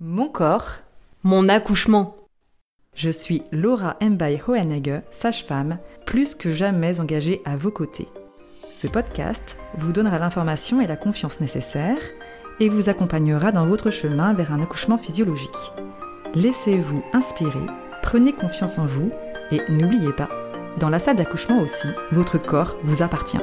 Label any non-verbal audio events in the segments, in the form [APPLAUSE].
Mon corps, Mon accouchement. je suis Laura Mbaye Hohenegger, sage-femme, plus que jamais engagée à vos côtés. Ce podcast vous donnera l'information et la confiance nécessaires et vous accompagnera dans votre chemin vers un accouchement physiologique. Laissez-vous inspirer, prenez confiance en vous et n'oubliez pas, dans la salle d'accouchement aussi, votre corps vous appartient.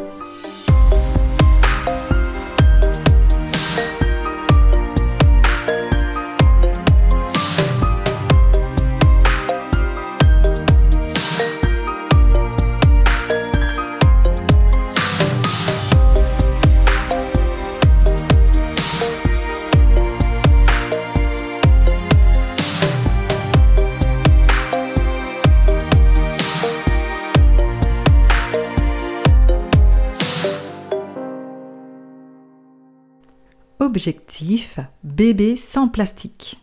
Objectif bébé sans plastique.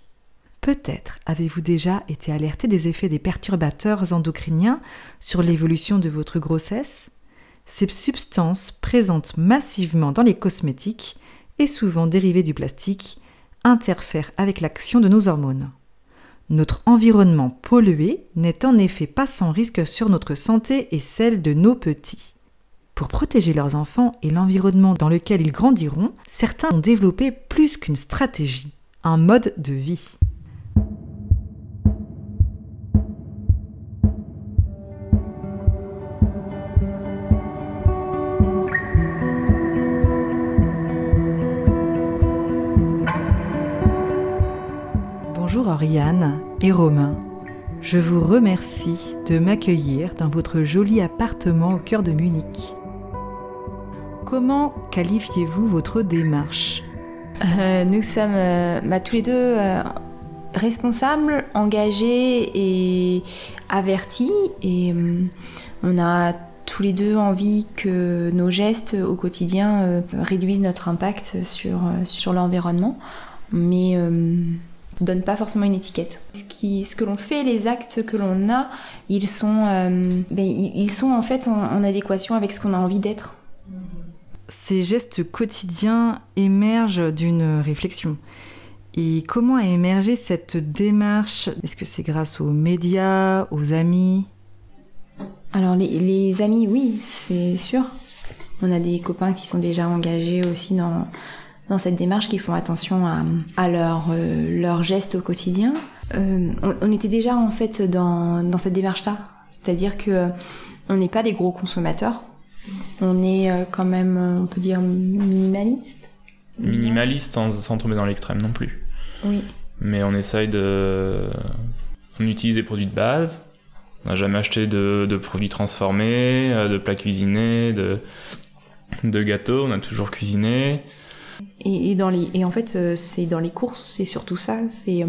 Peut-être avez-vous déjà été alerté des effets des perturbateurs endocriniens sur l'évolution de votre grossesse? Ces substances présentes massivement dans les cosmétiques et souvent dérivées du plastique interfèrent avec l'action de nos hormones. Notre environnement pollué n'est en effet pas sans risque sur notre santé et celle de nos petits. Pour protéger leurs enfants et l'environnement dans lequel ils grandiront, certains ont développé plus qu'une stratégie, un mode de vie. Bonjour Oriane et Romain. Je vous remercie de m'accueillir dans votre joli appartement au cœur de Munich. Comment qualifiez-vous votre démarche Euh, nous sommes euh, bah, tous les deux euh, responsables, engagés et avertis. Et on a tous les deux envie que nos gestes au quotidien réduisent notre impact sur, sur l'environnement. Mais ne donne pas forcément une étiquette. Ce, que l'on fait, les actes que l'on a, ils sont, ben, ils sont en fait en adéquation avec ce qu'on a envie d'être. Ces gestes quotidiens émergent d'une réflexion. Et comment a émergé cette démarche? Est-ce que c'est grâce aux médias, aux amis? Alors les, amis, oui, c'est sûr. On a des copains qui sont déjà engagés aussi dans, cette démarche, qui font attention à, euh, leurs gestes au quotidien. Euh, on, on était déjà en fait dans, dans cette démarche-là. C'est-à-dire que euh, on n'est pas des gros consommateurs. On est euh, quand même, euh, on peut dire, minimaliste. minimaliste sans, sans tomber dans l'extrême non plus. Oui. Mais on essaye de. On utilise des produits de base. On n'a jamais acheté de, de produits transformés, euh, de plats cuisinés, de, de gâteaux. On a toujours cuisiné. Et, et dans les, et en fait, c'est dans les courses, c'est surtout ça. C'est,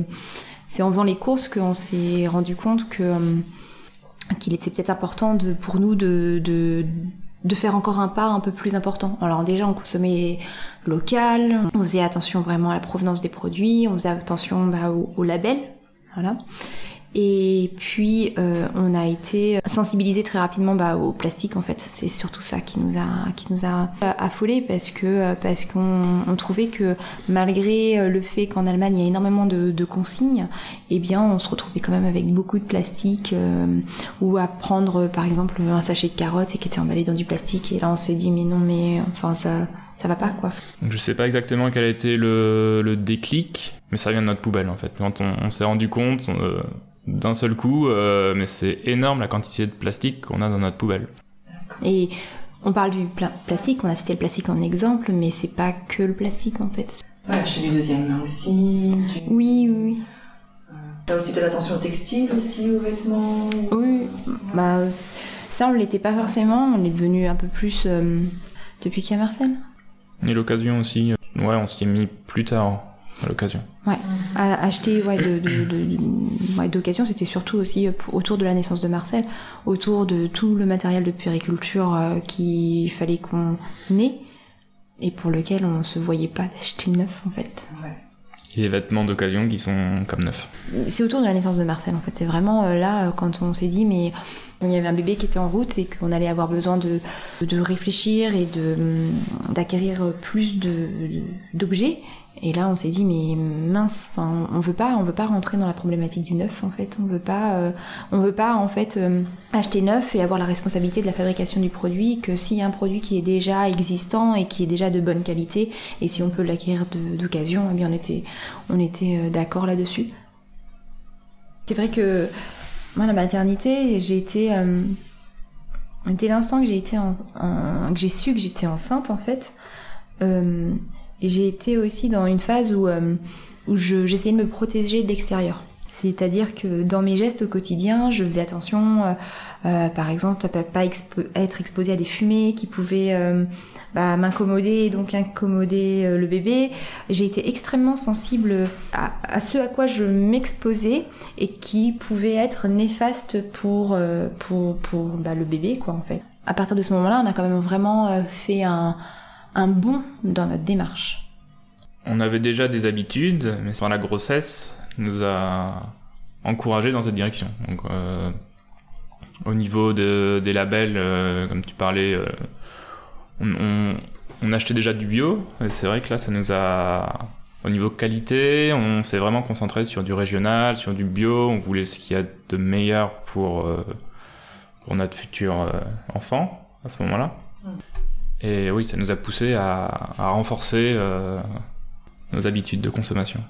c'est en faisant les courses qu'on s'est rendu compte que qu'il était peut-être important de, pour nous de, de de faire encore un pas un peu plus important. Alors déjà, on consommait local, on faisait attention vraiment à la provenance des produits, on faisait attention bah, au, label, voilà. Et puis euh, on a été sensibilisé très rapidement bah, au plastique en fait. C'est surtout ça qui nous a qui nous a affolé parce que parce qu'on on trouvait que malgré le fait qu'en Allemagne il y a énormément de, de consignes, eh bien on se retrouvait quand même avec beaucoup de plastique euh, ou à prendre par exemple un sachet de carottes et qui était emballé dans du plastique et là on s'est dit mais non mais enfin ça ça va pas quoi. Donc je sais pas exactement quel a été le, le déclic, mais ça vient de notre poubelle en fait. Quand on, on s'est rendu compte euh, d'un seul coup, euh, mais c'est énorme la quantité de plastique qu'on a dans notre poubelle. Et on parle du pla- plastique, on a cité le plastique en exemple, mais c'est pas que le plastique en fait. Ouais, acheter du deuxième main aussi. Du... Oui, oui, oui. T'as aussi peut-être attention au textile aussi, aux vêtements. Oui, bah euh, ça on l'était pas forcément, on est devenu un peu plus euh, depuis qu'il y a Marcel. Et l'occasion aussi, euh, ouais, on s'y est mis plus tard à l'occasion. Ouais, à acheter ouais, de, de, de- de- ouais, d'occasion, c'était surtout aussi euh, pour- autour de la naissance de Marcel, autour de tout le matériel de puériculture euh, qu'il fallait qu'on ait et pour lequel on se voyait pas d'acheter neuf en fait. Ouais. Et les vêtements d'occasion qui sont comme neufs. C'est autour de la naissance de Marcel en fait. C'est vraiment euh, là euh, quand on s'est dit mais il y avait un bébé qui était en route et qu'on allait avoir besoin de, de réfléchir et de hum, d'acquérir plus de d'objets. Et là, on s'est dit, mais mince, enfin, on veut pas, on veut pas rentrer dans la problématique du neuf, en fait. On veut pas, euh, on veut pas, en fait, euh, acheter neuf et avoir la responsabilité de la fabrication du produit. Que s'il y a un produit qui est déjà existant et qui est déjà de bonne qualité, et si on peut l'acquérir d'occasion, eh bien, on était, on était euh, d'accord là-dessus. C'est vrai que moi, la maternité, j'ai été, dès l'instant que j'ai été, que j'ai su que j'étais enceinte, en fait j'ai été aussi dans une phase où, euh, où j'essayais de me protéger de l'extérieur. C'est-à-dire que dans mes gestes au quotidien, je faisais attention, euh, euh, par exemple, à pas être exposée à des fumées qui pouvaient bah, m'incommoder et donc incommoder le bébé. J'ai été extrêmement sensible à, ce à quoi je m'exposais et qui pouvait être néfaste pour, pour, pour bah, le bébé, quoi, en fait. À partir de ce moment-là, on a quand même vraiment fait un, un bond dans notre démarche. On avait déjà des habitudes, mais sans la grossesse nous a encouragé dans cette direction. Donc, euh, au niveau des labels, euh, comme tu parlais, euh, on, achetait déjà du bio. Et c'est vrai que là, ça nous a, au niveau qualité, on s'est vraiment concentré sur du régional, sur du bio. On voulait ce qu'il y a de meilleur pour, pour notre futur enfant à ce moment-là. Et oui, ça nous a poussé à, renforcer euh, nos habitudes de consommation.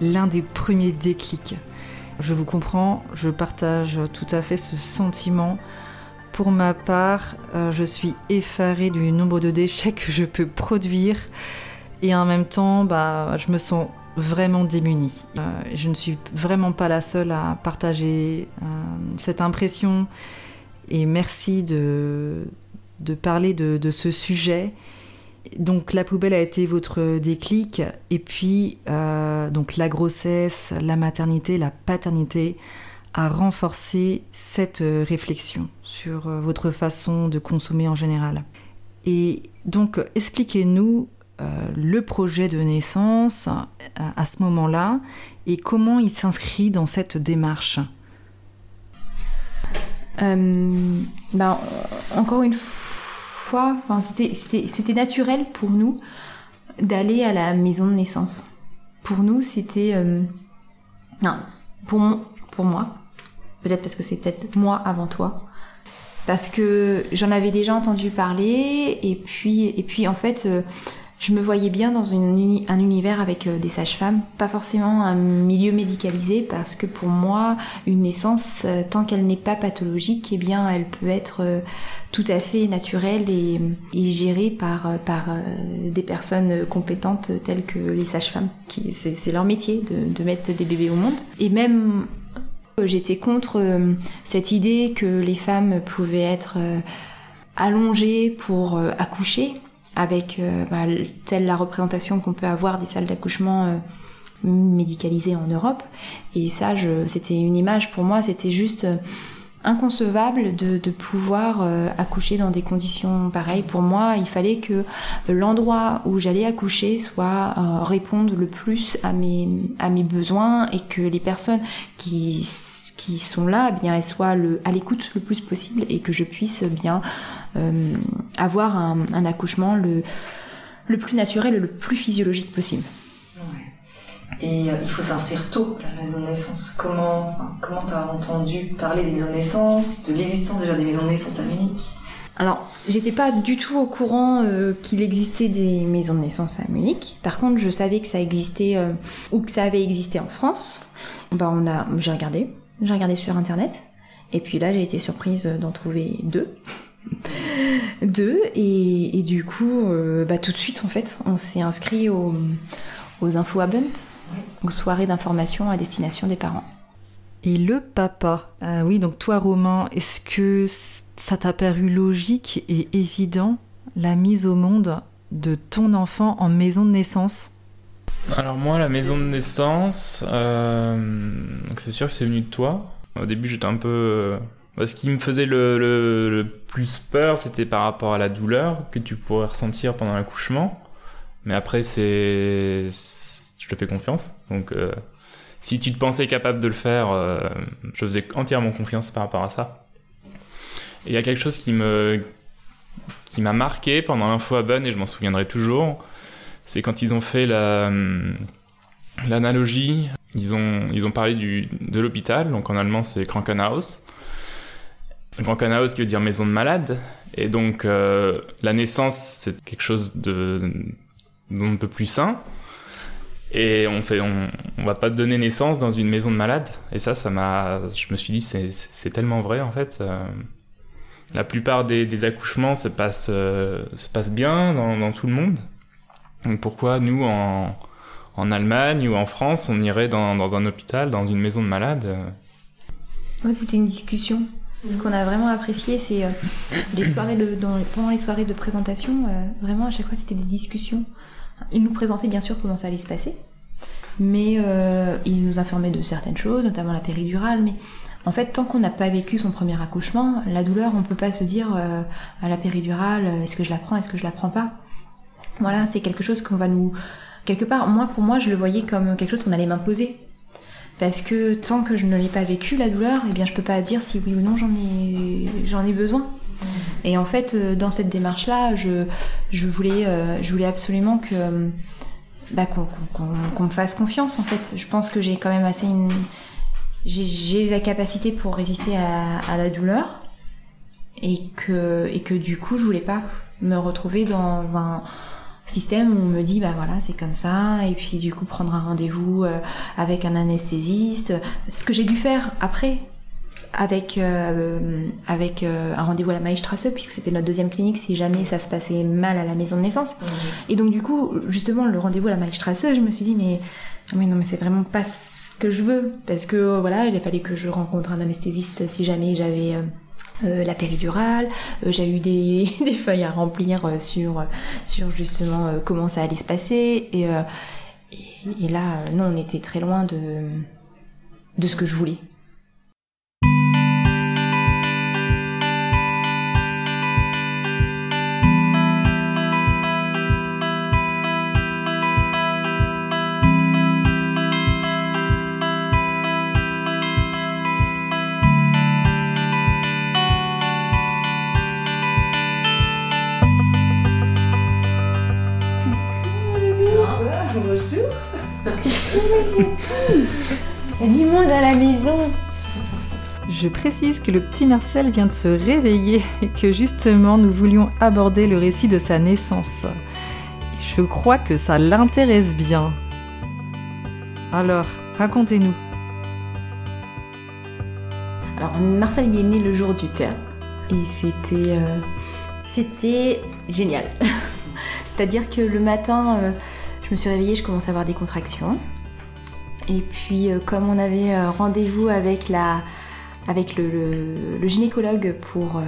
L'un des premiers déclics. Je vous comprends, je partage tout à fait ce sentiment. Pour ma part, euh, je suis effarée du nombre de déchets que je peux produire et en même temps, bah, je me sens vraiment démunie. Euh, je ne suis vraiment pas la seule à partager euh, cette impression et merci de, parler de ce sujet donc la poubelle a été votre déclic et puis euh, donc la grossesse, la maternité, la paternité a renforcé cette euh, réflexion sur euh, votre façon de consommer en général. Et donc expliquez-nous le projet de naissance à ce moment-là et comment il s'inscrit dans cette démarche. Ben, encore une fois c'était naturel pour nous d'aller à la maison de naissance. Pour nous, c'était... Euh, non, pour, moi, peut-être parce que c'est peut-être moi avant toi, parce que j'en avais déjà entendu parler, et puis, et puis en fait, euh, je me voyais bien dans un univers avec euh, des sages-femmes, pas forcément un milieu médicalisé, parce que pour moi, une naissance, tant qu'elle n'est pas pathologique, eh bien, elle peut être tout à fait naturelle et, gérée par, par des personnes compétentes telles que les sages-femmes. C'est leur métier de, de mettre des bébés au monde. Et même J'étais contre cette idée que les femmes pouvaient être allongées pour accoucher avec euh, bah, telle la représentation qu'on peut avoir des salles d'accouchement euh, médicalisées en Europe. Et ça, c'était une image pour moi, c'était juste euh, inconcevable de, pouvoir accoucher dans des conditions pareilles. Pour moi, il fallait que l'endroit où j'allais accoucher soit réponde le plus à mes besoins et que les personnes qui sont là, eh soient à l'écoute le plus possible et que je puisse bien euh, avoir un, accouchement le, le plus naturel le plus physiologique possible. Et euh, il faut s'inscrire tôt à la maison de naissance. Comment comment t'as entendu parler des maisons de naissance, de l'existence déjà des maisons de naissance à Munich? Alors, j'étais pas du tout au courant euh, qu'il existait des maisons de naissance à Munich. Par contre, je savais que ça existait euh, ou que ça avait existé en France. Bah, on a, j'ai regardé, j'ai regardé sur internet. Et puis là, j'ai été surprise d'en trouver deux. [LAUGHS] deux et, du coup, bah, tout de suite en fait, on s'est inscrit aux, aux infos Abent, aux soirées d'information à destination des parents. Et le papa. Ah oui, donc toi, Romain, est-ce que ça t'a paru logique et évident la mise au monde de ton enfant en maison de naissance? Alors moi, la maison de naissance, euh, donc c'est sûr que c'est venu de toi. Au début, j'étais un peu... euh, bah, ce qui me faisait le, le- le plus peur, c'était par rapport à la douleur que tu pourrais ressentir pendant l'accouchement. Mais après, c'est... Te fais confiance. Donc, euh, si tu te pensais capable de le faire, euh, je faisais entièrement confiance par rapport à ça. Et il y a quelque chose qui me qui m'a marqué pendant l'info à Bonn et je m'en souviendrai toujours, c'est quand ils ont fait la hum, l'analogie, ils ont ils ont parlé du de l'hôpital, donc en allemand c'est Krankenhaus. Krankenhaus qui veut dire maison de malade et donc euh, la naissance c'est quelque chose de peu plus sain. Et on fait, on, va pas donner naissance dans une maison de malade. Et ça, ça m'a, je me suis dit, c'est, tellement vrai en fait. Euh, la plupart des, accouchements se passent, euh, se passent bien dans, tout le monde. Donc pourquoi nous en, en Allemagne ou en France, on irait dans, un hôpital, dans une maison de malade euh, c'était une discussion. Ce qu'on a vraiment apprécié, c'est les soirées de, pendant les soirées de présentation, vraiment à chaque fois c'était des discussions. Ils nous présentaient bien sûr comment ça allait se passer, mais euh, ils nous informaient de certaines choses, notamment la péridurale. Mais en fait, tant qu'on n'a pas vécu son premier accouchement, la douleur, on peut pas se dire euh, à la péridurale, euh, est-ce que je la prends, est-ce que je la prends pas? Voilà, c'est quelque chose qu'on va nous quelque part. Moi, pour moi, je le voyais comme quelque chose qu'on allait m'imposer. Parce que tant que je ne l'ai pas vécu, la douleur, eh bien, je peux pas dire si oui ou non j'en ai, j'en ai besoin. Et en fait, euh, dans cette démarche-là, je, je, voulais, euh, je voulais absolument que, euh, bah, qu'on, me fasse confiance, en fait. Je pense que j'ai quand même assez une... J'ai, la capacité pour résister à, à la douleur. Et que, et que du coup, je voulais pas me retrouver dans un système où on me dit bah voilà c'est comme ça et puis du coup prendre un rendez-vous avec un anesthésiste ce que j'ai dû faire après avec euh, avec euh, un rendez-vous à la Maïstrasse puisque c'était notre deuxième clinique si jamais ça se passait mal à la maison de naissance et donc du coup justement le rendez-vous à la Maïstrasse je me suis dit mais mais non mais c'est vraiment pas ce que je veux parce que euh, voilà il fallu que je rencontre un anesthésiste si jamais j'avais euh, euh, la péridurale, euh, j'ai eu des, [LAUGHS] des feuilles à remplir euh, sur, sur justement comment ça allait se passer. Et, et, et là, non, on était très loin de, de ce que je voulais. Du monde à la maison Je précise que le petit Marcel vient de se réveiller et que justement nous voulions aborder le récit de sa naissance. Et je crois que ça l'intéresse bien. Alors, racontez-nous. Alors, Marcel il est né le jour du terme. Et c'était. euh, c'était génial. [LAUGHS] C'est-à-dire que le matin, euh, je me suis réveillée, je commençais à avoir des contractions. Et puis, euh, comme on avait euh, rendez-vous avec, la, avec le, gynécologue pour. euh,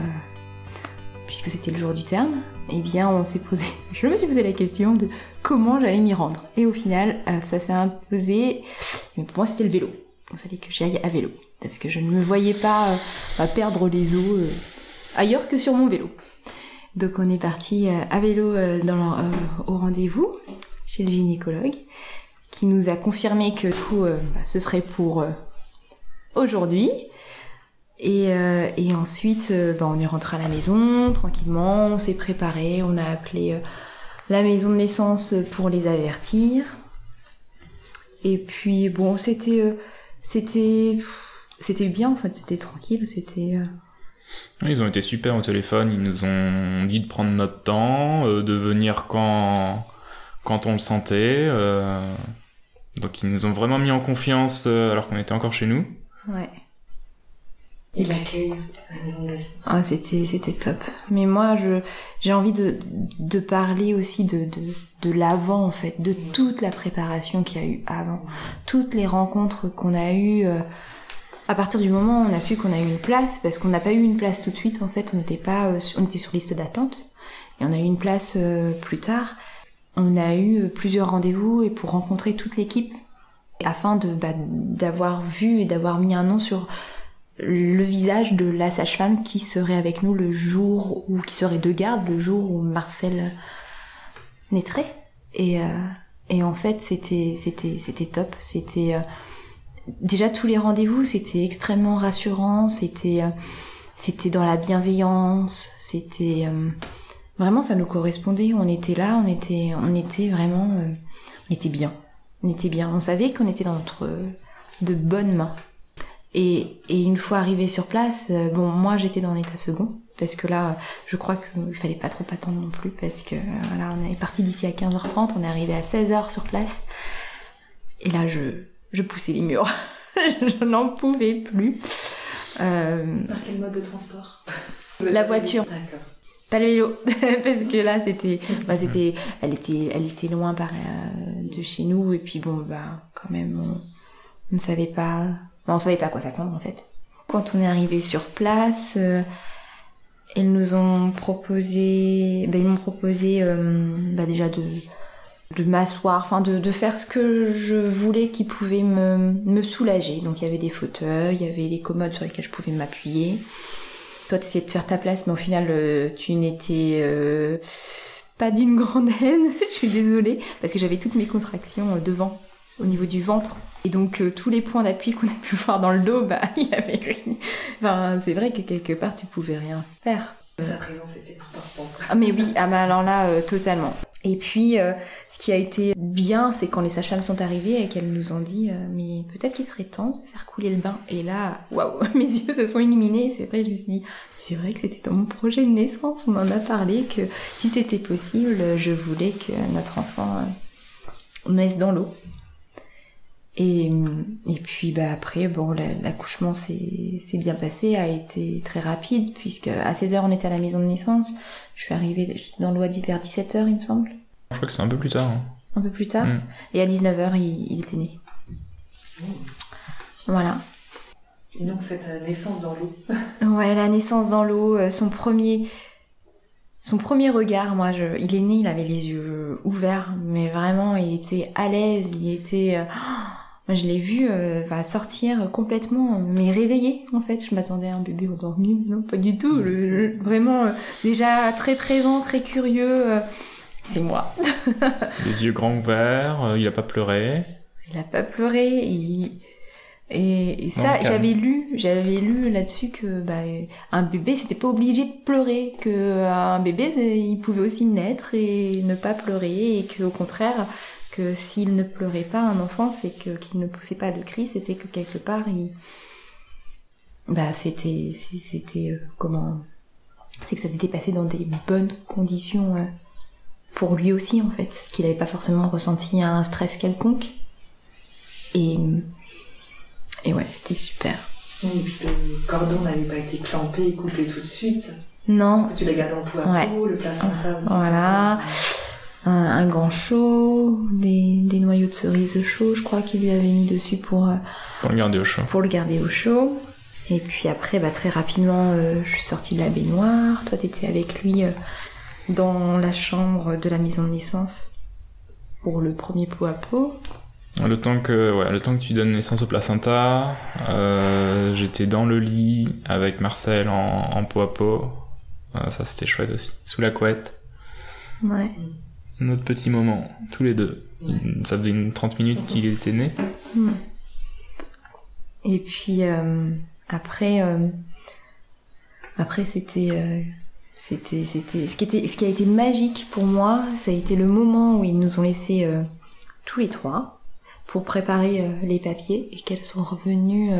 puisque c'était le jour du terme, eh bien, on s'est posé. [LAUGHS] Je me suis posé la question de comment j'allais m'y rendre. Et au final, ça s'est imposé. Mais pour moi, c'était le vélo. Il fallait que j'aille à vélo. Parce que je ne me voyais pas perdre les os ailleurs que sur mon vélo. Donc on est parti à vélo au rendez-vous chez le gynécologue qui nous a confirmé que tout euh, bah, ce serait pour euh, aujourd'hui. Et, euh, ensuite, bah, on est rentré à la maison tranquillement, on s'est préparé, on a appelé la maison de naissance pour les avertir. Et puis bon, c'était c'était c'était bien en fait, c'était tranquille, c'était Ils ont été super au téléphone, ils nous ont dit de prendre notre temps, de venir quand, quand on le sentait. Donc ils nous ont vraiment mis en confiance euh, alors qu'on était encore chez nous. Ouais. Et l'accueil à la maison de naissance. Ah, c'était, c'était top. Mais moi, je, j'ai envie de, de parler aussi de, de, de l'avant, en fait, de toute la préparation qu'il y a eu avant. Toutes les rencontres qu'on a eues. euh, à partir du moment où on a su qu'on a eu une place, parce qu'on n'a pas eu une place tout de suite, en fait, on n'était pas, euh, on était sur liste d'attente. Et on a eu une place euh, plus tard. On a eu euh, plusieurs rendez-vous et pour rencontrer toute l'équipe, afin de, bah, d'avoir vu et d'avoir mis un nom sur le visage de la sage-femme qui serait avec nous le jour ou qui serait de garde le jour où Marcel naîtrait. Et, euh, et en fait, c'était c'était c'était top. C'était euh, déjà tous les rendez-vous, c'était extrêmement rassurant. C'était c'était dans la bienveillance. C'était vraiment ça nous correspondait. On était là, on était on était vraiment euh, on était bien. On était bien. On savait qu'on était dans notre de bonnes mains. Et, et une fois arrivé sur place, euh, bon, moi j'étais dans un état second, parce que là, je crois qu'il fallait pas trop attendre non plus, parce que euh, voilà, on est parti d'ici à 15h30, on est arrivé à 16h sur place, et là je, je poussais les murs, [LAUGHS] je n'en pouvais plus. Euh, Par quel mode de transport? La voiture. D'accord. Pas le vélo, [LAUGHS] parce que là c'était, bah c'était, elle était, elle était loin par, euh, de chez nous, et puis bon, bah quand même, on, ne savait pas, on savait pas à quoi s'attendre en fait. Quand on est arrivé sur place, euh, ils nous ont proposé, bah, ils m'ont proposé euh, bah, déjà de de m'asseoir, enfin de, de faire ce que je voulais qui pouvait me, me soulager. Donc il y avait des fauteuils, il y avait des commodes sur lesquels je pouvais m'appuyer. Toi, t'essayais de faire ta place, mais au final, euh, tu n'étais euh, pas d'une grande haine. [LAUGHS] je suis désolée, parce que j'avais toutes mes contractions euh, devant, au niveau du ventre. Et donc, tous les points d'appui qu'on a pu [LAUGHS] voir dans le dos, bah, il y avait. Enfin, c'est vrai que quelque part, tu pouvais rien faire. Sa présence était importante. Ah, mais oui, ah, bah, alors là, euh, totalement. Et puis, euh, ce qui a été bien, c'est quand les sages-femmes sont arrivées et qu'elles nous ont dit, euh, mais peut-être qu'il serait temps de faire couler le bain. Et là, waouh, [LAUGHS] mes yeux se sont illuminés. C'est vrai, je me suis dit, c'est vrai que c'était dans mon projet de naissance. On en a parlé que si c'était possible, je voulais que notre enfant naisse dans l'eau. Et, et puis bah après, bon, la- l'accouchement s'est bien passé, a été très rapide, puisque à 16h on était à la maison de naissance. Je suis arrivée dans l'eau vers 17h, il me semble, Je crois que c'est un peu plus tard. hein. un peu plus tard. Mm. Et à 19h, il, il était né. Voilà. Et donc cette euh, naissance dans l'eau. [LAUGHS] Ouais, la naissance dans l'eau, euh, son premier, son premier regard, moi, je, il est né, il avait les yeux ouverts, mais vraiment, il était à l'aise, il était, euh, moi, je l'ai vu, euh, sortir complètement, mais réveillé, en fait. Je m'attendais à un bébé endormi, mais non, pas du tout. Le- le- vraiment, euh, déjà très présent, très curieux. euh, c'est moi. [LAUGHS] Les yeux grands ouverts, euh, il a pas pleuré. Il a pas pleuré. il- Et, et ça, j'avais lu, j'avais lu là-dessus que bah, un bébé, c'était pas obligé de pleurer, que euh, un bébé, il pouvait aussi naître et ne pas pleurer, et que au contraire, que s'il ne pleurait pas, un enfant, c'est que qu'il ne poussait pas de cri, c'était que quelque part, il, bah, c'était, c'était euh, comment, c'est que ça s'était passé dans des bonnes conditions euh, pour lui aussi en fait, qu'il n'avait pas forcément ressenti un stress quelconque. Et, et ouais, c'était super. Et puis le cordon n'avait pas été clampé et coupé tout de suite. Non, Tu l'as gardé en peau à Ouais. peau, le placenta aussi. Voilà. Un, un grand chaud, des, des noyaux de cerises chauds, je crois qu'il lui avait mis dessus pour, euh, Pour le garder au chaud. pour le garder au chaud. Et puis après, bah, très rapidement, euh, je suis sortie de la baignoire. Toi, t'étais avec lui euh, dans la chambre de la maison de naissance pour le premier pot à pot. Le temps que, ouais, le temps que tu donnes naissance au placenta, euh, j'étais dans le lit avec Marcel en, en peau à peau. Euh, ça c'était chouette aussi. Sous la couette. Ouais. Notre petit moment, tous les deux. Ouais. Ça faisait une 30 minutes qu'il était né. Et puis euh, après, euh, après c'était, euh, c'était, c'était, ce qui était, ce qui a été magique pour moi, ça a été le moment où ils nous ont laissés euh, tous les trois pour préparer les papiers et qu'elles sont revenues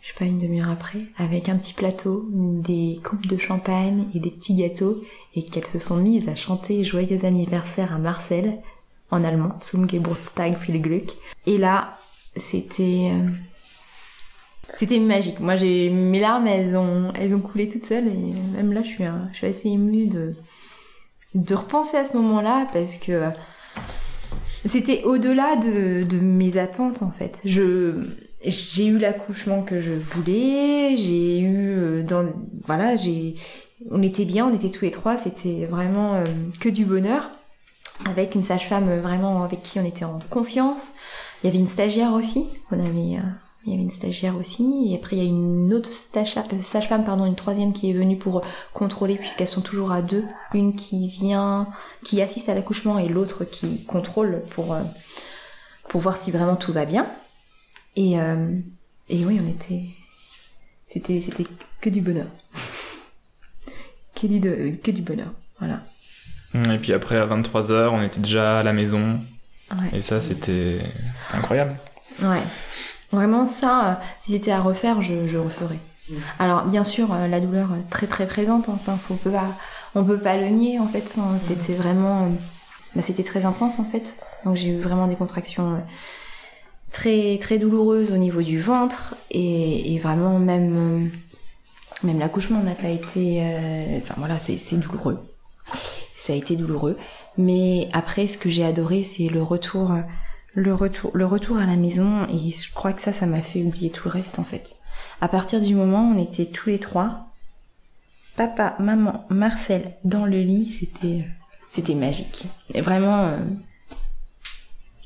je sais pas, une demi-heure après, avec un petit plateau, des coupes de champagne et des petits gâteaux, et qu'elles se sont mises à chanter Joyeux anniversaire à Marcel, en allemand, Zum Geburtstag viel Glück. Et là, c'était... euh, C'était magique. Moi, j'ai mes larmes, elles ont, elles ont coulé toutes seules, et même là, je suis, un- je suis assez émue de, de repenser à ce moment-là, parce que c'était au-delà de, de mes attentes, en fait. Je j'ai eu l'accouchement que je voulais, j'ai eu euh, dans voilà, j'ai on était bien, on était tous les trois, c'était vraiment euh, que du bonheur avec une sage-femme euh, vraiment avec qui on était en confiance. Il y avait une stagiaire aussi, on avait il y avait une stagiaire aussi et après il y a une autre sage-femme pardon, une troisième qui est venue pour contrôler puisqu'elles sont toujours à deux, une qui vient qui assiste à l'accouchement et l'autre qui contrôle pour pour voir si vraiment tout va bien. Et, euh, et oui, on était. C'était, c'était que du bonheur. [LAUGHS] que, du de- que du bonheur. Voilà. Et puis après, à 23h, on était déjà à la maison. Ouais. Et ça, c'était c'était incroyable. Ouais. Vraiment, ça, euh, si c'était à refaire, je, je referais. Alors, bien sûr, euh, la douleur euh, très très présente, hein, ça, faut pas, on peut pas le nier, en fait. ça, C'était vraiment. euh, bah, c'était très intense, en fait. Donc, j'ai eu vraiment des contractions euh, très très douloureuses au niveau du ventre et, vraiment même euh, même l'accouchement n'a pas été euh, enfin voilà c'est c'est douloureux. Ça a été douloureux. Mais après ce que j'ai adoré c'est le retour le retour le retour à la maison et je crois que ça ça m'a fait oublier tout le reste en fait. À partir du moment où on était tous les trois papa maman Marcel dans le lit c'était c'était magique. Et vraiment euh,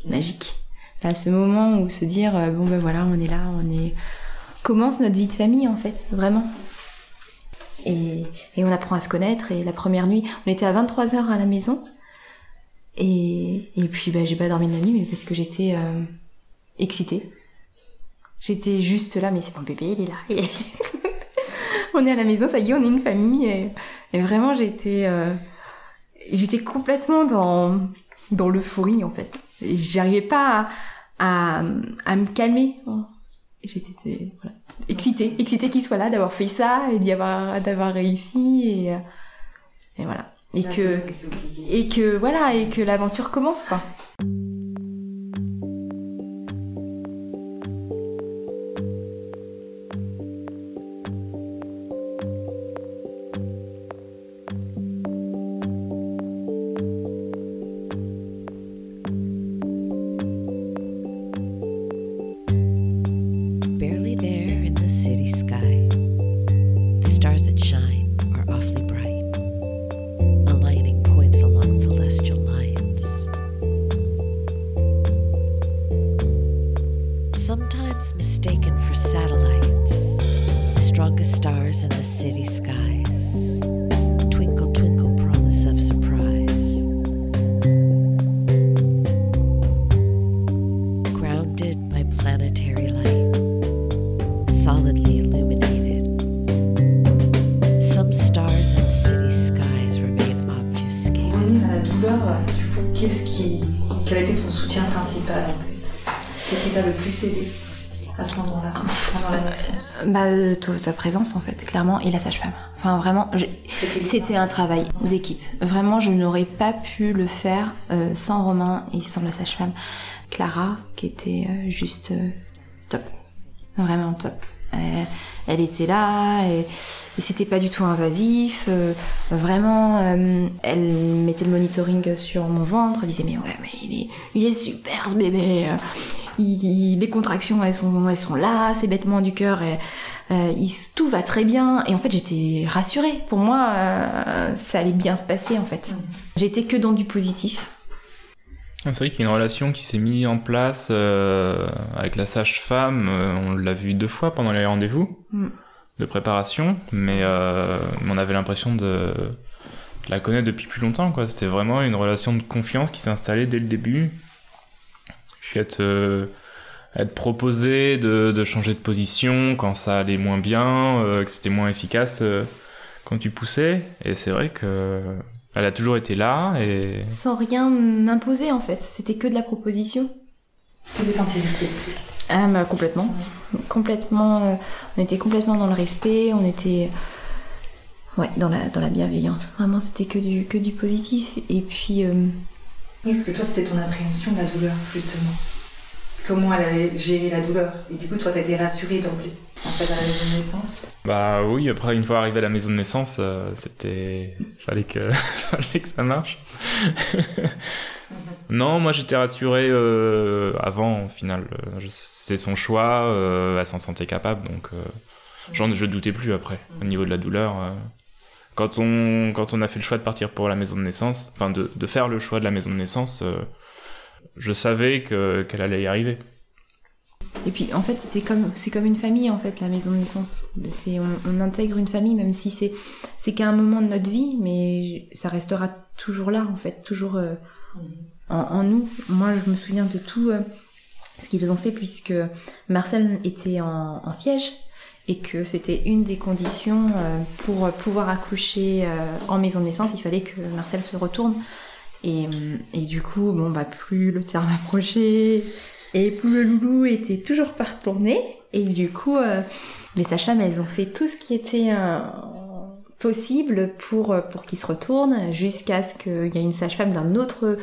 magique à ce moment où se dire euh, bon ben voilà on est là on est commence notre vie de famille en fait vraiment. Et, et on apprend à se connaître et la première nuit on était à 23h à la maison. Et, et puis bah, j'ai pas dormi de la nuit mais parce que j'étais euh, excitée. J'étais juste là mais c'est mon bébé il est là [LAUGHS] on est à la maison ça y est on est une famille et, vraiment j'étais euh, j'étais complètement dans dans l'euphorie en fait. J'arrivais pas à à, à me calmer. J'étais voilà, excitée, excitée qu'il soit là, d'avoir fait ça et d'y avoir, d'avoir réussi et, et voilà. Et que, et que voilà, et que l'aventure commence quoi. Du coup, qu'est-ce qui, quel a été ton soutien principal en fait Qu'est-ce qui t'a le plus aidé à ce moment-là, pendant la naissance? Bah, euh, ta présence en fait, clairement, et la sage-femme. Enfin vraiment, C'était c'était un travail d'équipe. Vraiment, je n'aurais pas pu le faire euh, sans Romain et sans la sage-femme. Clara, qui était euh, juste euh, top. Vraiment top. Euh, elle était là et, c'était pas du tout invasif. euh, vraiment, euh, elle mettait le monitoring sur mon ventre. Elle disait mais ouais, mais il est, il super ce bébé. les contractions elles sont, elles sont là, ses battements du cœur, tout va très bien. Et en fait j'étais rassurée. Pour moi, ça allait bien se passer en fait. J'étais que dans du positif. C'est vrai qu'il y a une relation qui s'est mise en place euh, avec la sage-femme. euh, on l'a vu deux fois pendant les rendez-vous Mm. de préparation, mais euh, on avait l'impression de, de la connaître depuis plus longtemps. quoi. C'était vraiment une relation de confiance qui s'est installée dès le début. Puis être, euh, être proposé de, de changer de position quand ça allait moins bien, euh, que c'était moins efficace euh, quand tu poussais. Et c'est vrai que elle a toujours été là et Sans rien m'imposer en fait. C'était que de la proposition. Tu t'es senti respecté Ah, bah, complètement. Complètement. euh, on était complètement dans le respect, on était. Ouais, dans la, dans la bienveillance. Vraiment, c'était que du, que du positif. Et puis. euh, Est-ce que toi, c'était ton appréhension de la douleur, justement Comment elle allait gérer la douleur Et du coup, toi, t'as été rassurée d'emblée, en fait, à la maison de naissance. Bah oui, après une fois arrivé à la maison de naissance, euh, c'était fallait que [LAUGHS] fallait que ça marche. [LAUGHS] non, moi j'étais rassuré euh, avant au final. C'est son choix, euh, elle s'en sentait capable, donc j'en je doutais plus après au niveau de la douleur. Quand on quand on a fait le choix de partir pour la maison de naissance, enfin de, de faire le choix de la maison de naissance, je savais que qu'elle allait y arriver. Et puis en fait c'était comme c'est comme une famille en fait la maison de naissance. C'est on, intègre une famille même si c'est c'est qu'à un moment de notre vie, mais ça restera toujours là en fait, toujours euh, en, nous. Moi je me souviens de tout euh, ce qu'ils ont fait puisque Marcel était en, siège et que c'était une des conditions euh, pour pouvoir accoucher en maison de naissance, il fallait que Marcel se retourne. Et, et du coup, bon bah plus le terme approchait, et plus le loulou était toujours pas retourné. Et du coup, euh, les sages-femmes, elles ont fait tout ce qui était euh, possible pour, euh, pour qu'il se retourne, jusqu'à ce qu'il y ait une sage-femme d'un autre,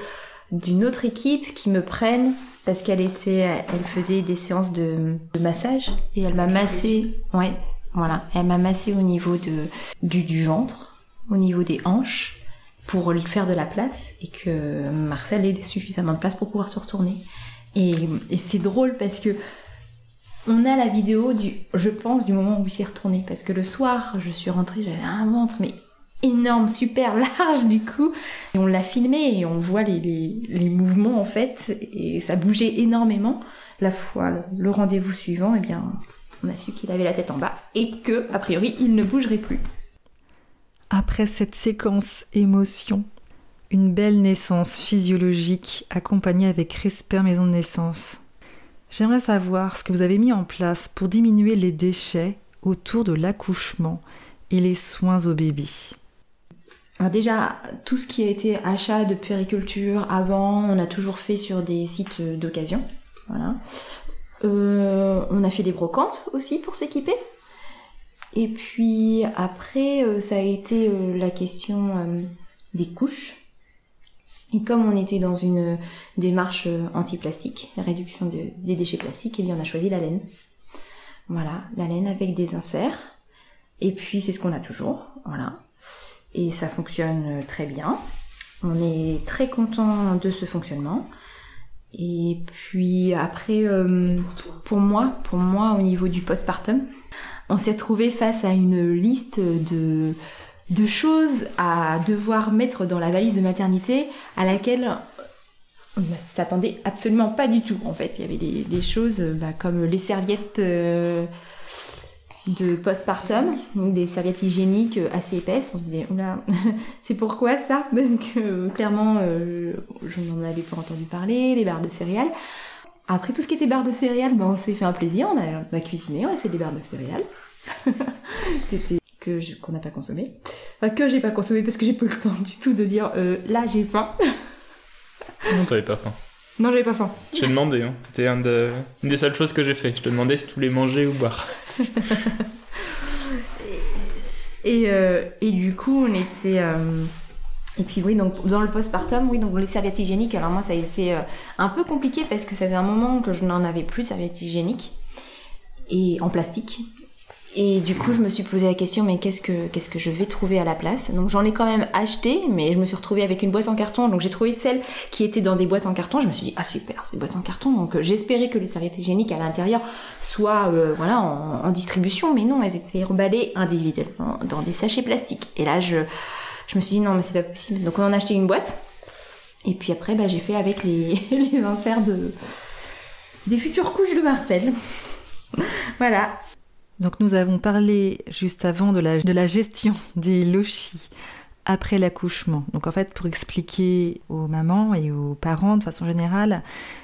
d'une autre équipe qui me prenne, parce qu'elle était, elle faisait des séances de, de massage, et elle m'a massé, ouais, voilà, elle m'a massé au niveau de, du, du ventre, au niveau des hanches, pour lui faire de la place, et que Marcel ait suffisamment de place pour pouvoir se retourner. Et, c'est drôle parce que on a la vidéo du, je pense, du moment où il s'est retourné. Parce que le soir, je suis rentrée, j'avais un ventre, mais énorme, super large du coup. Et on l'a filmé et on voit les, les, mouvements en fait. Et ça bougeait énormément. La fois, le, le rendez-vous suivant, eh bien, on a su qu'il avait la tête en bas et que, a priori, il ne bougerait plus. Après cette séquence émotion, une belle naissance physiologique accompagnée avec respect maison de naissance. J'aimerais savoir ce que vous avez mis en place pour diminuer les déchets autour de l'accouchement et les soins au bébé. Alors déjà, tout ce qui a été achat de puériculture avant, on a toujours fait sur des sites d'occasion. Euh, on a fait des brocantes aussi pour s'équiper. Et puis après, euh, ça a été euh, la question des couches. Et comme on était dans une démarche euh, anti-plastique, réduction de- des déchets plastiques, et bien on a choisi la laine. Voilà, la laine avec des inserts. Et puis c'est ce qu'on a toujours, voilà. Et ça fonctionne euh, très bien. On est très content de ce fonctionnement. Et puis après, euh, pour moi, pour moi au niveau du postpartum, on s'est trouvé face à une liste de, de choses à devoir mettre dans la valise de maternité à laquelle on ne s'attendait absolument pas du tout. En fait, il y avait des, choses euh, bah, comme les serviettes euh, de postpartum, des serviettes hygiéniques euh, assez épaisses. On se disait, oula, [LAUGHS] c'est pourquoi ça? Parce que clairement, je n'en avais pas entendu parler, les barres de céréales. Après tout ce qui était barres de céréales, ben, on s'est fait un plaisir, on a, on a cuisiné, on a fait des barres de céréales. [LAUGHS] C'était que qu'on n'a pas consommé. Enfin, que j'ai pas consommé parce que j'ai pas eu le temps du tout de dire euh, là j'ai faim. Non, t'avais pas faim. Non, j'avais pas faim. J'ai demandé, hein. c'était un de- une des seules choses que j'ai fait. Je te demandais si tu voulais manger ou boire. [LAUGHS] Et, euh, et du coup, on était. euh, Et puis oui, donc dans le postpartum, oui, donc les serviettes hygiéniques, alors moi ça a été un peu compliqué parce que ça faisait un moment que je n'en avais plus de serviettes hygiéniques et en plastique. Et du coup, je me suis posé la question, mais qu'est-ce que qu'est-ce que je vais trouver à la place? Donc j'en ai quand même acheté, mais je me suis retrouvée avec une boîte en carton. Donc j'ai trouvé celle qui était dans des boîtes en carton. Je me suis dit ah super, c'est des boîtes en carton. Donc euh, j'espérais que les serviettes hygiéniques à l'intérieur soient euh, voilà en, en distribution, mais non, elles étaient emballées individuellement dans des sachets plastiques. Et là, je je me suis dit non, mais c'est pas possible. Donc on en a acheté une boîte. Et puis après, bah, j'ai fait avec les, [LAUGHS] les inserts de des futures couches de Marcel. [LAUGHS] voilà. Donc nous avons parlé juste avant de la, gestion [LAUGHS] des lochis après l'accouchement. Donc en fait, pour expliquer aux mamans et aux parents de façon générale,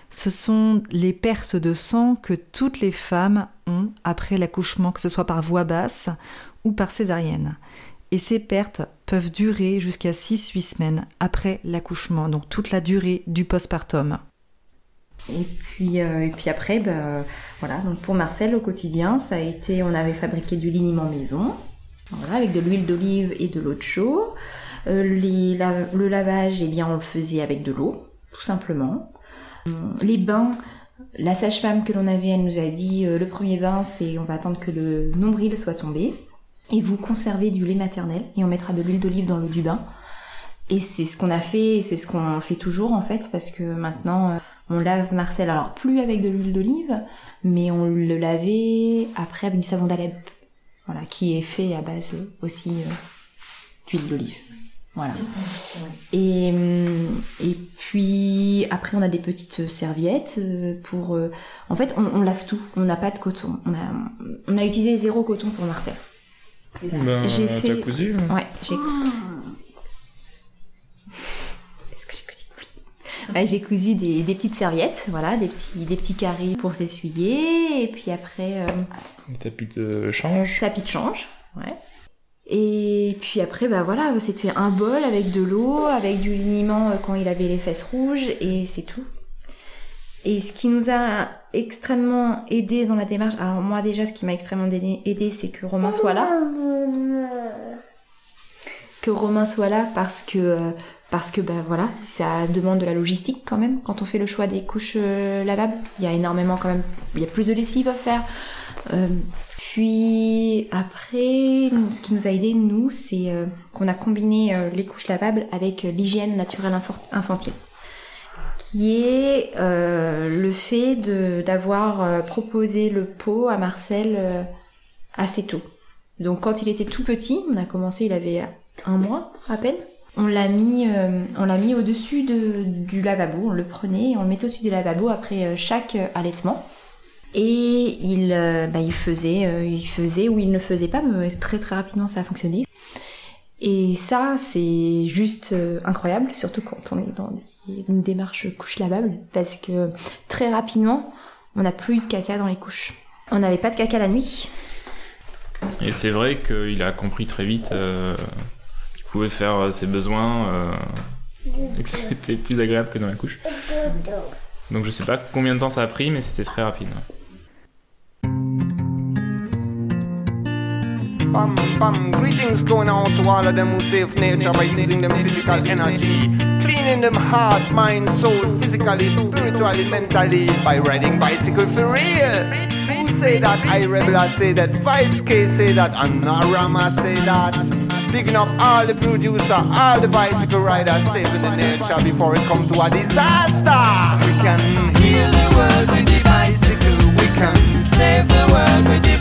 ce sont les pertes de sang que toutes les femmes ont après l'accouchement, que ce soit par voie basse ou par césarienne. Et ces pertes peuvent durer jusqu'à 6-8 semaines après l'accouchement, donc toute la durée du postpartum. Et puis, euh, et puis après, bah, voilà. Donc pour Marcel, au quotidien, ça a été, on avait fabriqué du liniment maison, voilà, avec de l'huile d'olive et de l'eau de chaud. Euh, le lavage, eh bien, on le faisait avec de l'eau, tout simplement. Euh, Les bains, la sage-femme que l'on avait, elle nous a dit, euh, le premier bain, c'est, on va attendre que le nombril soit tombé, et vous conservez du lait maternel, et on mettra de l'huile d'olive dans l'eau du bain. Et c'est ce qu'on a fait, et c'est ce qu'on fait toujours en fait, parce que maintenant euh, on lave Marcel, alors plus avec de l'huile d'olive, mais on le lavait après avec du savon d'Alep, voilà, qui est fait à base euh, aussi euh, d'huile d'olive. Voilà. Et, hum, et puis après on a des petites serviettes euh, pour... euh, en fait on, on lave tout, on n'a pas de coton. On a, on a utilisé zéro coton pour Marcel. Ben, J'ai t'as fait- cousu là Ouais, j'ai. Cousu Ouais, j'ai cousu des, des petites serviettes, voilà, des petits, des petits carrés pour s'essuyer, et puis après, euh, Le tapis de change. tapis de change, ouais. Et puis après, bah voilà, c'était un bol avec de l'eau, avec du liniment euh, quand il avait les fesses rouges, et c'est tout. Et ce qui nous a extrêmement aidé dans la démarche, alors moi déjà, ce qui m'a extrêmement aidé, aidé, c'est que Romain soit là. Que Romain soit là parce que euh, parce que bah voilà, ça demande de la logistique quand même quand on fait le choix des couches euh, lavables. Il y a énormément quand même, il y a plus de lessive à faire. Euh, puis après, ce qui nous a aidé nous, c'est euh, qu'on a combiné euh, les couches lavables avec euh, l'hygiène naturelle infantile, qui est le fait d'avoir proposé le pot à Marcel assez tôt. Donc quand il était tout petit, on a commencé, il avait un mois à peine. On l'a mis, euh, on l'a mis au-dessus de, du lavabo. On le prenait, et on le mettait au-dessus du lavabo après euh, chaque euh, allaitement. Et il, euh, bah, il faisait, il faisait ou il ne faisait pas, mais très très rapidement ça a fonctionné. Et ça, c'est juste incroyable, surtout quand on est dans une démarche couche lavable, parce que très rapidement, on n'a plus de caca dans les couches. On n'avait pas de caca la nuit. Et c'est vrai qu'il a compris très vite pouvait faire euh, ses besoins euh, et que c'était plus agréable que dans la couche. Donc je sais pas combien de temps ça a pris, mais c'était très rapide. Bam, bam. Greetings going out to all of them who save nature by using them physical energy. Cleaning them heart, mind, soul, physically, spiritually, mentally by riding bicycle for real. Who say that? I rebel, I say that. Vibes K say that. And Narama say that. Picking up all the producer, all the bicycle riders, saving the nature before it come to a disaster. We can heal the world with the bicycle. We can save the world with the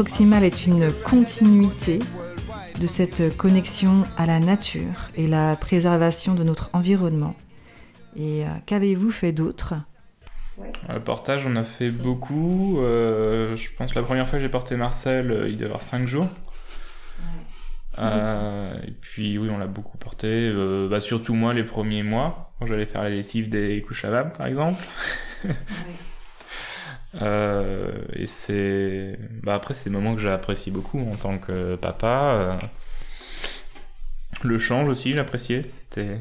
le maternage proximal est une continuité de cette connexion à la nature et la préservation de notre environnement. Et euh, qu'avez-vous fait d'autre? Le portage, on a fait beaucoup. euh, je pense que la première fois que j'ai porté Marcel, euh, il devait avoir 5 jours. Euh, et puis oui, on l'a beaucoup porté. euh, bah, surtout moi les premiers mois, quand j'allais faire la lessive des couches lavables par exemple. [LAUGHS] Euh, et c'est. Bah, après, c'est des moments que j'apprécie beaucoup en tant que papa. euh. Le change aussi, j'appréciais. C'était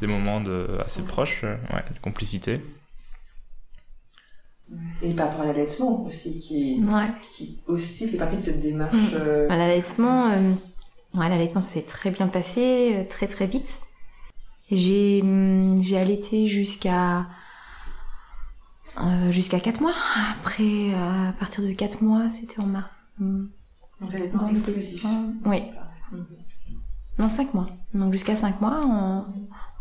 des moments de... assez proches, euh, ouais, de complicité. Et par rapport à l'allaitement aussi, qui, Ouais. qui aussi fait partie de cette démarche. Mm. euh, À l'allaitement, euh, Ouais, l'allaitement, ça s'est très bien passé, très très vite. J'ai j'ai allaité jusqu'à euh, jusqu'à 4 mois. Après, euh, à partir de 4 mois, c'était en mars. Hum. Donc l'allaitement exclusif. Oui. Non, 5 mois. Donc jusqu'à 5 mois, en,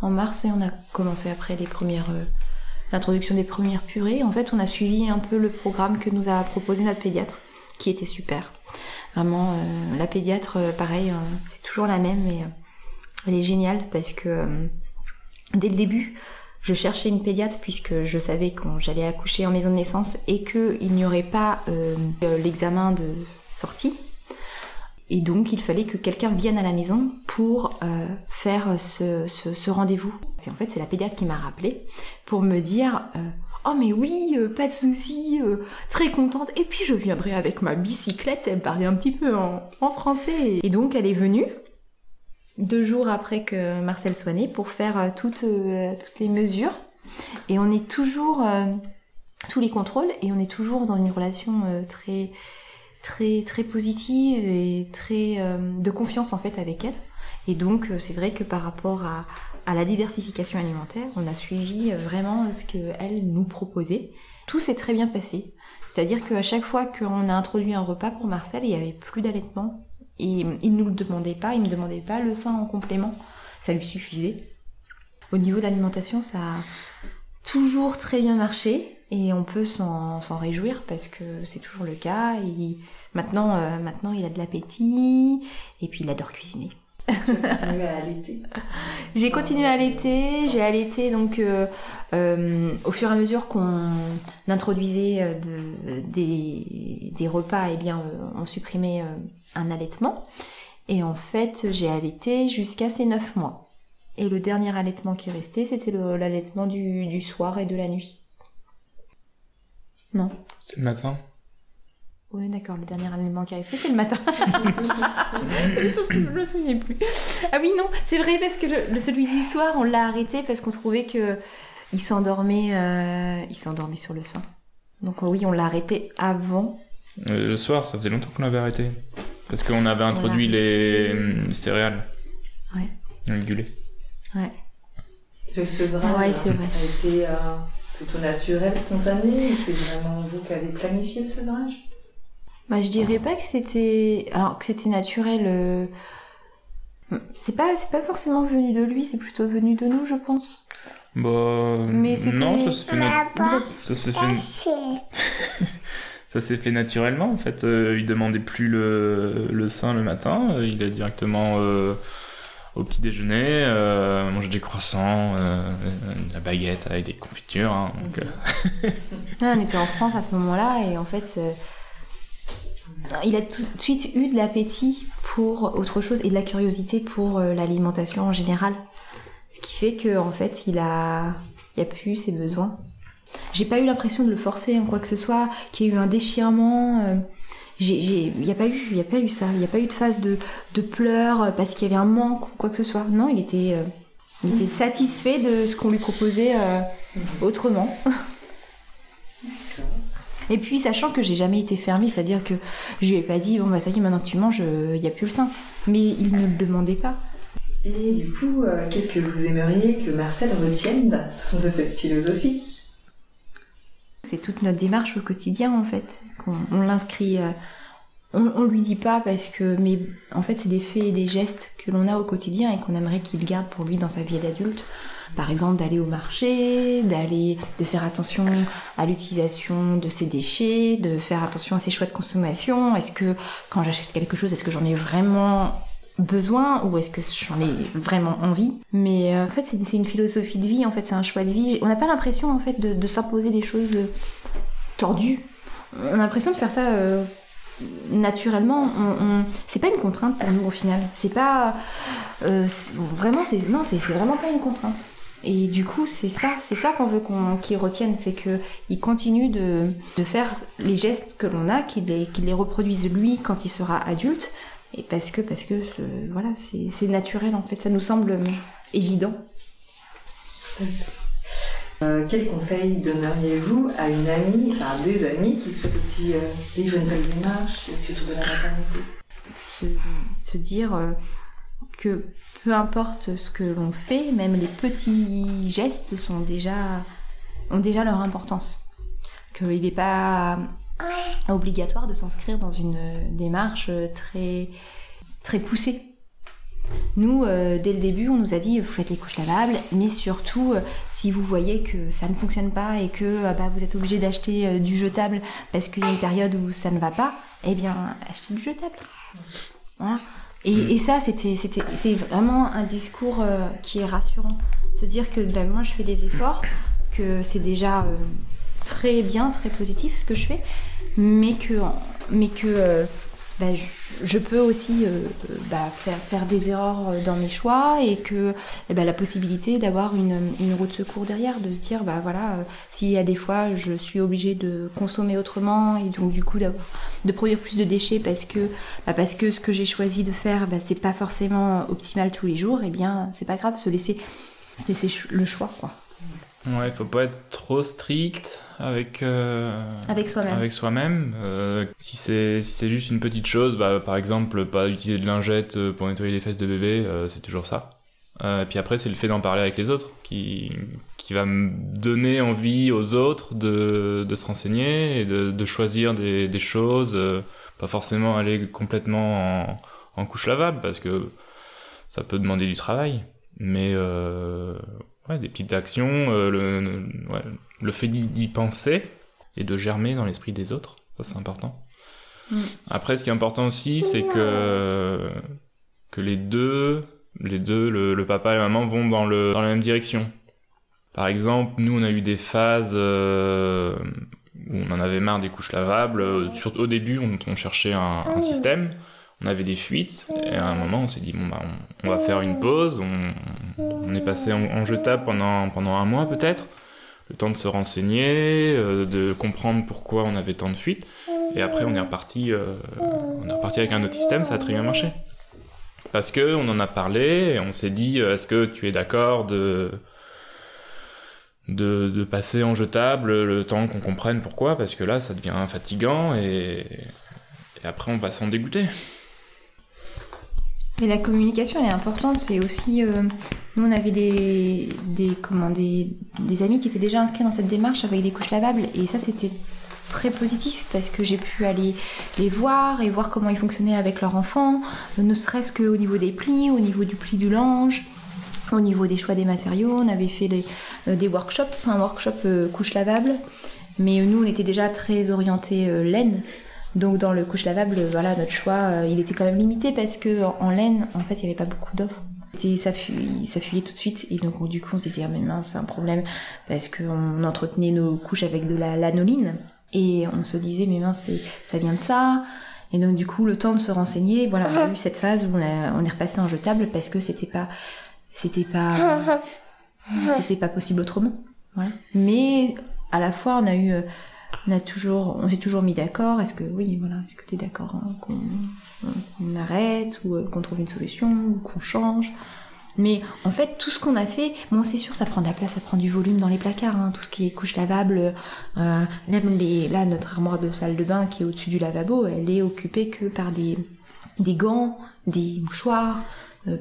en mars, et on a commencé après les premières... euh, l'introduction des premières purées. En fait, on a suivi un peu le programme que nous a proposé notre pédiatre, qui était super. Vraiment, euh, la pédiatre, pareil, c'est toujours la même, mais euh, elle est géniale parce que dès le début, je cherchais une pédiatre puisque je savais quand j'allais accoucher en maison de naissance et qu'il n'y aurait pas euh, euh, l'examen de sortie. Et donc, il fallait que quelqu'un vienne à la maison pour euh, faire ce, rendez-vous. Et en fait, c'est la pédiatre qui m'a rappelé pour me dire Oh, mais oui, pas de souci, très contente. Et puis, je viendrai avec ma bicyclette. Elle parlait un petit peu en français. Et donc, elle est venue deux jours après que Marcel soit né pour faire euh, toutes, euh, toutes les mesures. Et on est toujours euh, tous les contrôles et on est toujours dans une relation euh, très très très positive et très euh, de confiance en fait avec elle. Et donc euh, c'est vrai que par rapport à, à la diversification alimentaire, on a suivi euh, vraiment ce que elle nous proposait. Tout s'est très bien passé. C'est-à-dire qu'à chaque fois qu'on a introduit un repas pour Marcel, il y avait plus d'allaitement. Et il nous le demandait pas, il me demandait pas le sein en complément. Ça lui suffisait. Au niveau de l'alimentation, ça a toujours très bien marché et on peut s'en réjouir parce que c'est toujours le cas. Maintenant, euh, maintenant, il a de l'appétit et puis il adore cuisiner. Continué à allaiter? [LAUGHS] J'ai continué à allaiter, j'ai allaité donc euh, euh, au fur et à mesure qu'on introduisait de- des, des repas, et bien euh, on supprimait un allaitement. Et en fait, j'ai allaité jusqu'à ces 9 mois. Et le dernier allaitement qui restait, c'était le- l'allaitement du, du soir et de la nuit. Non. C'était le matin. Oui, d'accord, le dernier allaitement qui est resté, c'est le matin. [LAUGHS] Je me souviens plus. Ah oui, non, c'est vrai, parce que le, celui du soir, on l'a arrêté parce qu'on trouvait que il s'endormait, euh, il s'endormait sur le sein. Donc oui, on l'a arrêté avant. Euh, le soir, ça faisait longtemps qu'on l'avait arrêté. Parce qu'on avait introduit les, céréales. Ouais. Avec du lait. Ouais. Le sevrage, Ouais, c'est vrai. ça a été euh, plutôt naturel, spontané, ou c'est vraiment vous qui avez planifié le sevrage? Bah, je dirais pas que c'était, alors que c'était naturel. euh, C'est pas, c'est pas forcément venu de lui, c'est plutôt venu de nous, je pense. Bah. Mais Non, ça s'est fait, ça s'est fait... [LAUGHS] ça s'est fait naturellement en fait. Euh, il demandait plus le, le sein le matin. Euh, Il est directement euh, au petit déjeuner, euh, manger des croissants, euh, la baguette avec des confitures. hein, [LAUGHS] on était en France à ce moment-là et en fait, il a tout de suite eu de l'appétit pour autre chose et de la curiosité pour l'alimentation en général. Ce qui fait que en fait, il a, il a pu ses besoins. J'ai pas eu l'impression de le forcer en quoi que ce soit, qu'il y ait eu un déchirement. euh, il y a pas eu, il a pas eu ça. Il y a pas eu de phase de, de pleurs euh, parce qu'il y avait un manque ou quoi que ce soit. Non, il était, euh, il était satisfait de ce qu'on lui proposait euh, autrement. Et puis, sachant que j'ai jamais été fermée, c'est-à-dire que je lui ai pas dit, bon, bah, ça y est, maintenant que tu manges, il n'y a plus le sein. Mais il ne le demandait pas. Et du coup, euh, qu'est-ce que vous aimeriez que Marcel retienne de cette philosophie? C'est toute notre démarche au quotidien, en fait. on l'inscrit. euh, on, on lui dit pas parce que. Mais en fait, c'est des faits et des gestes que l'on a au quotidien et qu'on aimerait qu'il garde pour lui dans sa vie d'adulte. Par exemple, d'aller au marché, d'aller, de faire attention à l'utilisation de ses déchets, de faire attention à ses choix de consommation. Est-ce que quand j'achète quelque chose, est-ce que j'en ai vraiment besoin ou est-ce que j'en ai vraiment envie Mais euh, en fait, c'est une philosophie de vie. En fait, c'est un choix de vie. On n'a pas l'impression en fait de, s'imposer des choses euh, tordues. On a l'impression de faire ça euh, naturellement. C'est pas une contrainte pour nous au final. C'est pas vraiment. C'est non, c'est vraiment pas une contrainte. Et du coup, c'est ça, c'est ça qu'on veut qu'on qu'il retienne, c'est que il continue de, de faire les gestes que l'on a, qu'il les, qu'il les reproduise lui quand il sera adulte, et parce que parce que euh, voilà, c'est naturel en fait, ça nous semble euh, évident. Euh, Quel conseil donneriez-vous à une amie, enfin à des amies qui souhaitent aussi euh, vivre une telle démarche et aussi autour de la maternité? Se, se dire que peu importe ce que l'on fait, même les petits gestes sont déjà, ont déjà leur importance. Qu'il n'est pas obligatoire de s'inscrire dans une démarche très, très poussée. Nous, euh, dès le début, on nous a dit vous faites les couches lavables, mais surtout, euh, si vous voyez que ça ne fonctionne pas et que euh, bah, vous êtes obligé d'acheter euh, du jetable parce qu'il y a une période où ça ne va pas, eh bien, achetez du jetable. Voilà. Et, et ça, c'était, c'était, c'est vraiment un discours euh, qui est rassurant. Se dire que ben, moi, je fais des efforts, que c'est déjà euh, très bien, très positif ce que je fais, mais que, mais que euh, bah, je, peux aussi euh, bah, faire, faire des erreurs euh, dans mes choix et que eh ben, la possibilité d'avoir une, une roue de secours derrière, de se dire bah voilà, euh, y a des fois je suis obligée de consommer autrement et donc du coup de produire plus de déchets parce que bah, parce que ce que j'ai choisi de faire bah, c'est pas forcément optimal tous les jours, et bien c'est pas grave, se laisser se laisser le choix quoi. Ouais, faut pas être trop strict avec euh, Avec soi-même. Avec soi-même. Euh, si c'est si c'est juste une petite chose, bah par exemple pas utiliser de lingette euh, pour nettoyer les fesses de bébé, euh, c'est toujours ça. Euh, et puis après c'est le fait d'en parler avec les autres qui qui va me donner envie aux autres de de se renseigner et de de choisir des des choses, euh, pas forcément aller complètement en en couche lavable parce que ça peut demander du travail, mais euh, ouais, des petites actions, euh, le, ouais, le fait d'y penser et de germer dans l'esprit des autres, ça c'est important. Mm. Après, ce qui est important aussi, c'est que que les deux, les deux, le, le papa et la maman vont dans le dans la même direction. Par exemple, nous on a eu des phases euh, où on en avait marre des couches lavables. Euh, Surtout au début, on, on cherchait un, un système. On avait des fuites et à un moment on s'est dit bon bah on, va faire une pause. On, est passé en, jetable pendant pendant un mois peut-être, le temps de se renseigner, euh, de comprendre pourquoi on avait tant de fuites. Et après on est reparti, euh, on est reparti avec un autre système. Ça a très bien marché parce que on en a parlé et on s'est dit euh, est-ce que tu es d'accord de de, de passer en jetable le temps qu'on comprenne pourquoi? Parce que là ça devient fatigant et, et après on va s'en dégoûter. Et la communication, elle est importante. C'est aussi, euh, nous, on avait des, comment, des, amis qui étaient déjà inscrits dans cette démarche avec des couches lavables, et ça, c'était très positif parce que j'ai pu aller les voir et voir comment ils fonctionnaient avec leur enfant, ne serait-ce qu'au niveau des plis, au niveau du pli du linge, au niveau des choix des matériaux. On avait fait euh, des workshops, un workshop euh, couche lavable, mais nous, on était déjà très orientés euh, laine. Donc dans le couche lavable, voilà, notre choix, euh, il était quand même limité parce que en, laine, en fait, il n'y avait pas beaucoup d'offres. Ça, fuit, ça fuyait tout de suite. Et donc du coup, on se disait, ah, mais mince, c'est un problème parce qu'on entretenait nos couches avec de la lanoline. Et on se disait, mais mince, c'est- ça vient de ça. Et donc du coup, le temps de se renseigner, voilà, on a eu cette phase où on, a- on est repassé en jetable parce que c'était pas, c'était pas, [LAUGHS] c'était pas possible autrement. Voilà. Mais à la fois, on a eu, euh, on s'est toujours mis d'accord. Est-ce que oui, voilà, est-ce que t'es d'accord hein, qu'on arrête ou euh, qu'on trouve une solution ou qu'on change? Mais en fait, tout ce qu'on a fait, bon, c'est sûr, ça prend de la place, ça prend du volume dans les placards, hein, tout ce qui est couche lavable, euh, même les, là, notre armoire de salle de bain qui est au-dessus du lavabo, elle est occupée que par des, gants, des mouchoirs,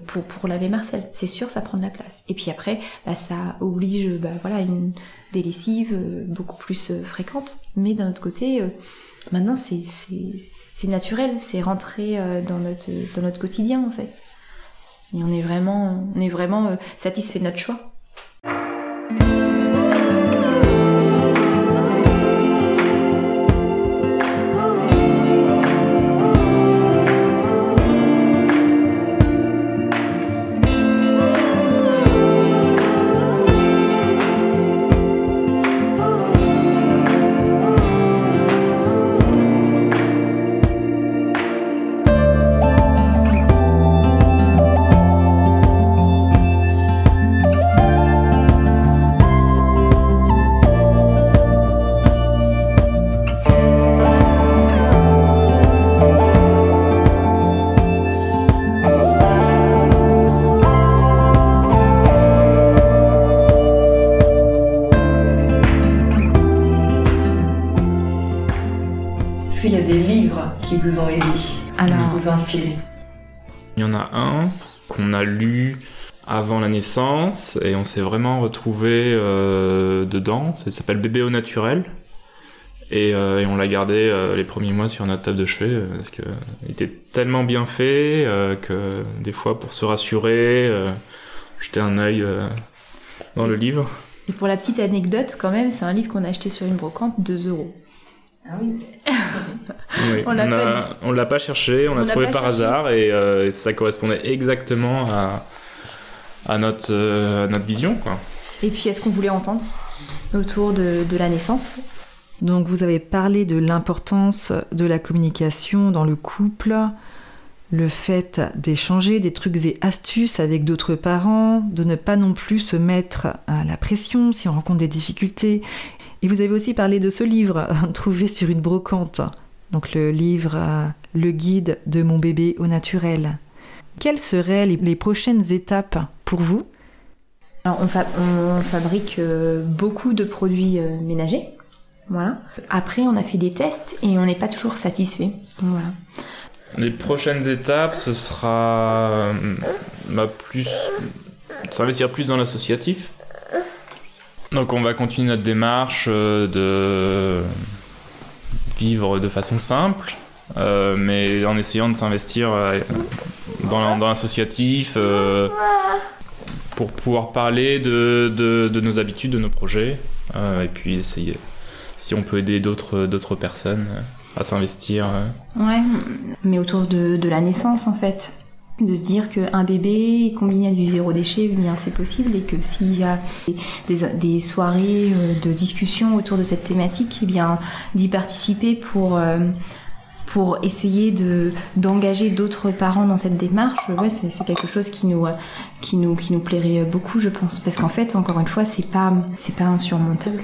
pour, pour laver Marcel. C'est sûr, ça prend de la place. Et puis après, bah, ça oblige, bah, voilà, une, des lessives euh, beaucoup plus euh, fréquentes. Mais d'un autre côté, euh, maintenant, c'est, naturel, c'est rentré euh, dans notre, dans notre quotidien, en fait. Et on est vraiment, on est vraiment euh, satisfait de notre choix. Vous inspiré Il y en a un qu'on a lu avant la naissance et on s'est vraiment retrouvé euh, dedans. Ça s'appelle Bébé au naturel. Et, euh, et on l'a gardé euh, les premiers mois sur notre table de chevet parce que il était tellement bien fait euh, que des fois pour se rassurer, euh, jeter un œil euh, dans le livre. et pour la petite anecdote, quand même, c'est un livre qu'on a acheté sur une brocante, 2 euros. Ah oui. [LAUGHS] Oui, On l'a pas on l'a pas cherché, on On l'a trouvé par cherché. hasard et, euh, et ça correspondait exactement à, à notre, euh, à notre vision. Quoi. Et puis, est-ce qu'on voulait entendre autour de, de la naissance? Donc vous avez parlé de l'importance de la communication dans le couple, le fait d'échanger des trucs et astuces avec d'autres parents, de ne pas non plus se mettre à la pression si on rencontre des difficultés. Et vous avez aussi parlé de ce livre [LAUGHS] trouvé sur une brocante, donc le livre euh, Le guide de mon bébé au naturel. Quelles seraient les, les prochaines étapes pour vous? Alors, on, fa- on fabrique euh, beaucoup de produits euh, ménagers. Voilà. Après, on a fait des tests et on n'est pas toujours satisfait. Voilà. Les prochaines étapes, ce sera euh, bah, plus s'investir plus dans l'associatif. Donc on va continuer notre démarche euh, de vivre de façon simple, euh, mais en essayant de s'investir euh, dans, l'associatif pour pouvoir parler de, de- nos habitudes, de nos projets, et puis essayer si on peut aider d'autres d'autres personnes à s'investir. Ouais, mais autour de, de la naissance en fait. De se dire qu'un bébé combiné à du zéro déchet, eh bien c'est possible et que s'il y a des, soirées euh, de discussion autour de cette thématique, eh bien d'y participer pour, euh, pour essayer de, d'engager d'autres parents dans cette démarche, ouais, c'est, quelque chose qui nous, qui, nous, qui nous plairait beaucoup, je pense. Parce qu'en fait, encore une fois, c'est pas, pas insurmontable.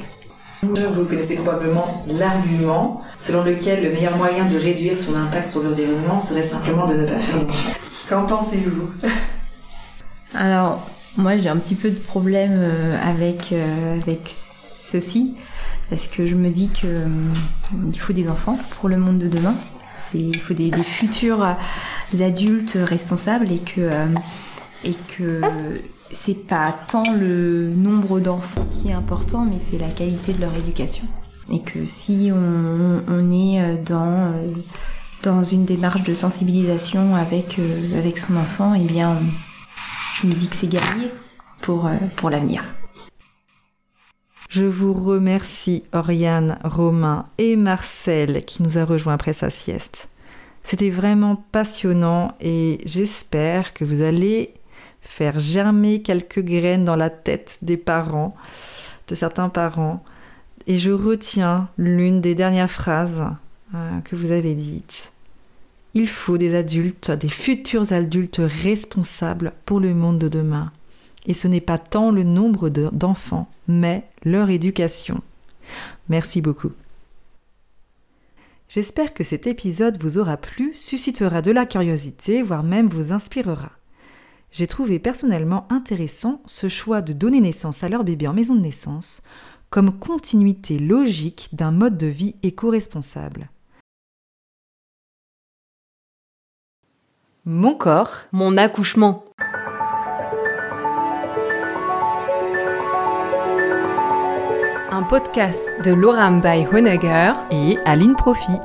Vous, connaissez probablement l'argument selon lequel le meilleur moyen de réduire son impact sur l'environnement serait simplement de ne pas faire d'enfant. Qu'en pensez-vous [LAUGHS] Alors, moi j'ai un petit peu de problème euh, avec, euh, avec ceci, parce que je me dis que euh, il faut des enfants pour le monde de demain. Il faut des, futurs adultes responsables et que, et que c'est pas tant le nombre d'enfants qui est important, mais c'est la qualité de leur éducation. Et que si on, est dans, dans une démarche de sensibilisation avec, euh, avec son enfant, eh bien, je me dis que c'est gagné pour, euh, pour l'avenir. Je vous remercie Oriane, Romain et Marcel qui nous a rejoints après sa sieste. C'était vraiment passionnant et j'espère que vous allez faire germer quelques graines dans la tête des parents, de certains parents. Et je retiens l'une des dernières phrases euh, que vous avez dites. Il faut des adultes, des futurs adultes responsables pour le monde de demain. Et ce n'est pas tant le nombre de- d'enfants, mais leur éducation. Merci beaucoup. J'espère que cet épisode vous aura plu, suscitera de la curiosité, voire même vous inspirera. J'ai trouvé personnellement intéressant ce choix de donner naissance à leur bébé en maison de naissance comme continuité logique d'un mode de vie éco-responsable. Mon corps, Mon accouchement. Un podcast de Laura by Honegger. et Aline Profit.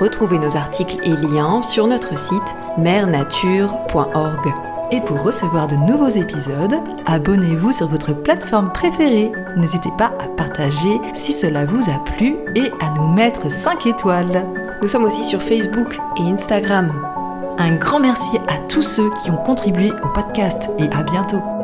Retrouvez nos articles et liens sur notre site mernature.org. Et pour recevoir de nouveaux épisodes, abonnez-vous sur votre plateforme préférée. N'hésitez pas à partager si cela vous a plu et à nous mettre 5 étoiles. Nous sommes aussi sur Facebook et Instagram. Un grand merci à tous ceux qui ont contribué au podcast et à bientôt.